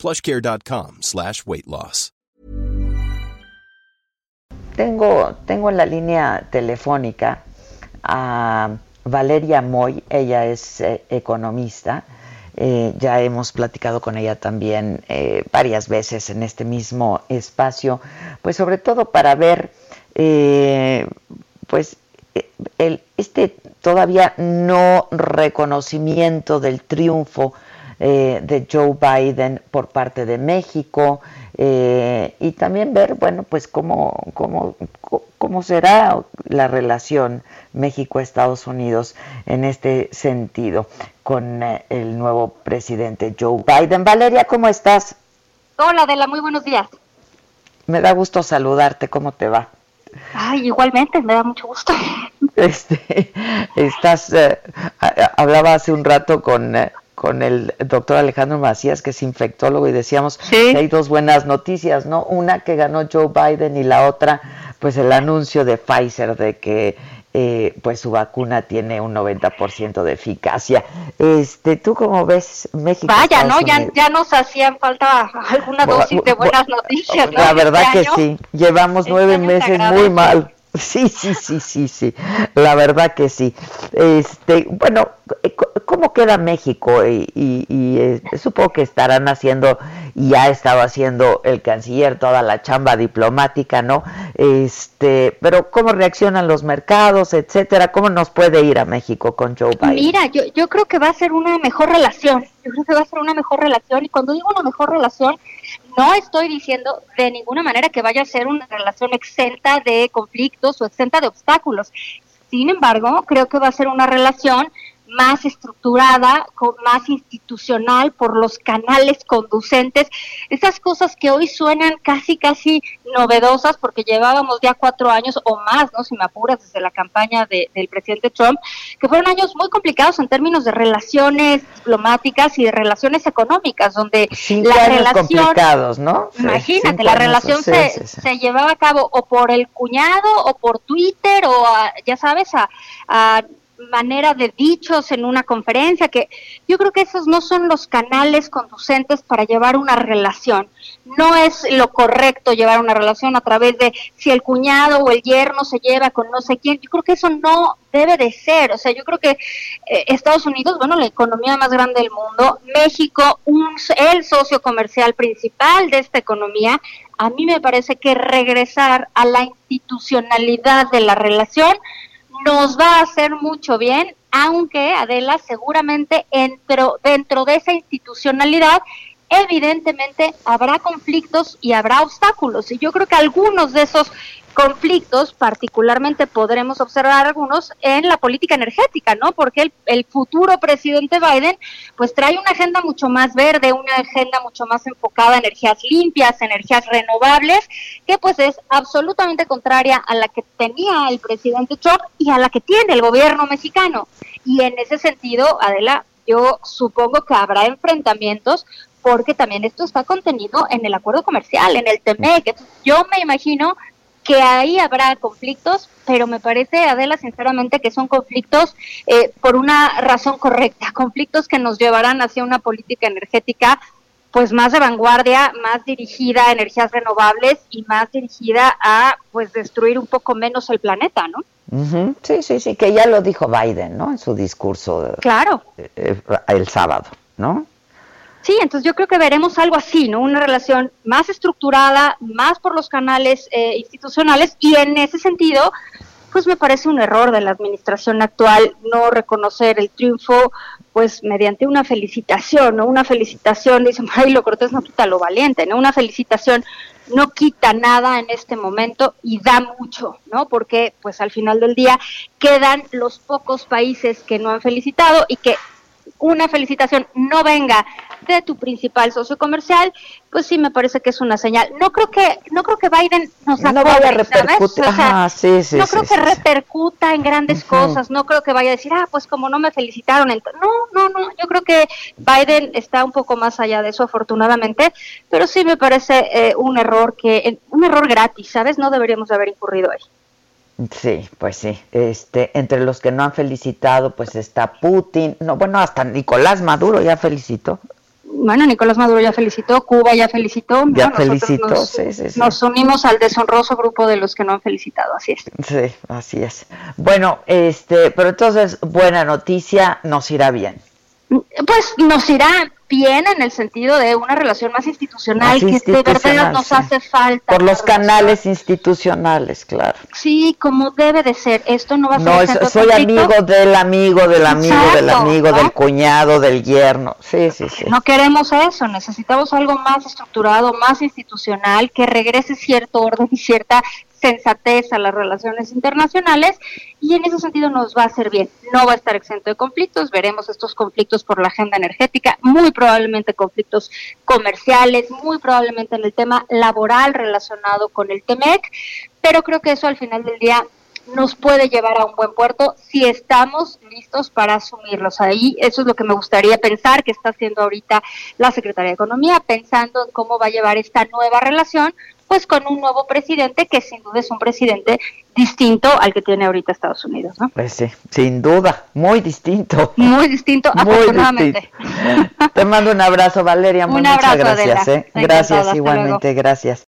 plushcare.com slash weight loss. Tengo, tengo en la línea telefónica a Valeria Moy, ella es eh, economista. Eh, ya hemos platicado con ella también eh, varias veces en este mismo espacio, pues sobre todo para ver, pues, este todavía no reconocimiento del triunfo de Joe Biden por parte de México y también ver, bueno, pues cómo, cómo, cómo será la relación México-Estados Unidos en este sentido con eh, el nuevo presidente Joe Biden. Valeria, ¿cómo estás? Hola, Adela, muy buenos días. Me da gusto saludarte, ¿cómo te va? Ay, igualmente, me da mucho gusto. Este, estás, eh, hablaba hace un rato con, eh, con el doctor Alejandro Macías, que es infectólogo, y decíamos que hay dos buenas noticias, ¿no? Una que ganó Joe Biden y la otra, pues el anuncio de Pfizer de que eh, pues su vacuna tiene un 90% de eficacia. Este, ¿Tú cómo ves México? Vaya, ¿no? Ya, ya, nos hacían falta alguna dosis de buenas noticias. La verdad este que sí, llevamos este nueve meses muy mal. Sí, sí, sí, sí, sí, la verdad que sí. Este, bueno, ¿cómo queda México? Y, y, eh, supongo que estarán haciendo, y ha estado haciendo el canciller toda la chamba diplomática, ¿no? Este, pero ¿cómo reaccionan los mercados, etcétera? ¿Cómo nos puede ir a México con Joe Biden? Mira, yo, yo creo que va a ser una mejor relación. Yo creo que va a ser una mejor relación. Y cuando digo una mejor relación, no estoy diciendo de ninguna manera que vaya a ser una relación exenta de conflictos o exenta de obstáculos. Sin embargo, creo que va a ser una relación más estructurada, más institucional, por los canales conducentes, esas cosas que hoy suenan casi, casi novedosas, porque llevábamos ya cuatro años o más, ¿no? Si me apuras, desde la campaña del presidente Trump, que fueron años muy complicados en términos de relaciones diplomáticas y de relaciones económicas, donde la relación... complicados, ¿no? Imagínate, la relación se, se llevaba a cabo o por el cuñado o por Twitter o, ya sabes, a manera de dichos en una conferencia, que yo creo que esos no son los canales conducentes para llevar una relación. No es lo correcto llevar una relación a través de si el cuñado o el yerno se lleva con no sé quién. Yo creo que eso no debe de ser. O sea, yo creo que eh, Estados Unidos, bueno, la economía más grande del mundo, México, un, el socio comercial principal de esta economía, a mí me parece que regresar a la institucionalidad de la relación nos va a hacer mucho bien, aunque Adela seguramente dentro, de esa institucionalidad evidentemente habrá conflictos y habrá obstáculos. Y yo creo que algunos de esos conflictos, particularmente podremos observar algunos en la política energética, ¿no? Porque el, futuro presidente Biden, pues trae una agenda mucho más verde, una agenda mucho más enfocada a energías limpias, energías renovables, que pues es absolutamente contraria a la que tenía el presidente Trump y a la que tiene el gobierno mexicano. Y en ese sentido, Adela, yo supongo que habrá enfrentamientos porque también esto está contenido en el acuerdo comercial, en el TEMEC. Yo me imagino que ahí habrá conflictos, pero me parece, Adela, sinceramente, que son conflictos eh, por una razón correcta, conflictos que nos llevarán hacia una política energética pues más de vanguardia, más dirigida a energías renovables y más dirigida a pues destruir un poco menos el planeta, ¿no? Sí, sí, sí, que ya lo dijo Biden, ¿no? En su discurso. Claro. Eh, el sábado, ¿no? Sí, entonces yo creo que veremos algo así, ¿no? Una relación más estructurada, más por los canales eh, institucionales y en ese sentido, pues me parece un error de la administración actual no reconocer el triunfo, pues mediante una felicitación, ¿no? Una felicitación, dice lo Cortés no quita lo valiente, ¿no? Una felicitación no quita nada en este momento y da mucho, ¿no? Porque pues al final del día quedan los pocos países que no han felicitado y que una felicitación no venga de tu principal socio comercial, pues sí me parece que es una señal. No creo que no creo que Biden nos no vaya a repercutir, sí, sí, no creo que repercuta en grandes cosas, no creo que vaya a decir, ah, pues como no me felicitaron, no, no, no, yo creo que Biden está un poco más allá de eso, afortunadamente, pero sí me parece eh, un error que, un error gratis, ¿sabes? No deberíamos haber incurrido ahí. Sí, pues sí. Este, entre los que no han felicitado, pues está Putin. No, bueno, hasta Nicolás Maduro ya felicitó. Bueno, Nicolás Maduro ya felicitó, Cuba ya felicitó. Ya felicitó, nos, sí, sí, sí. Nos unimos al deshonroso grupo de los que no han felicitado, así es. Sí, así es. Bueno, este, pero entonces, buena noticia, nos irá bien. Pues nos irá bien en el sentido de una relación más institucional, que de verdad nos hace falta. Por los canales institucionales, claro. Sí, como debe de ser. Esto no va a ser. No, soy amigo del amigo, del amigo, del amigo, del cuñado, del yerno. Sí, sí, sí. No queremos eso. Necesitamos algo más estructurado, más institucional, que regrese cierto orden y cierta sensatez a las relaciones internacionales y en ese sentido nos va a hacer bien. No va a estar exento de conflictos, veremos estos conflictos por la agenda energética, muy probablemente conflictos comerciales, muy probablemente en el tema laboral relacionado con el TEMEC, pero creo que eso al final del día nos puede llevar a un buen puerto si estamos listos para asumirlos. Ahí eso es lo que me gustaría pensar que está haciendo ahorita la Secretaría de Economía, pensando en cómo va a llevar esta nueva relación, pues con un nuevo presidente que sin duda es un presidente distinto al que tiene ahorita Estados Unidos, ¿no? Pues sí, sin duda, muy distinto. Muy distinto, afortunadamente. Te mando un abrazo, Valeria, muchas gracias. ¿eh? Gracias, igualmente, gracias.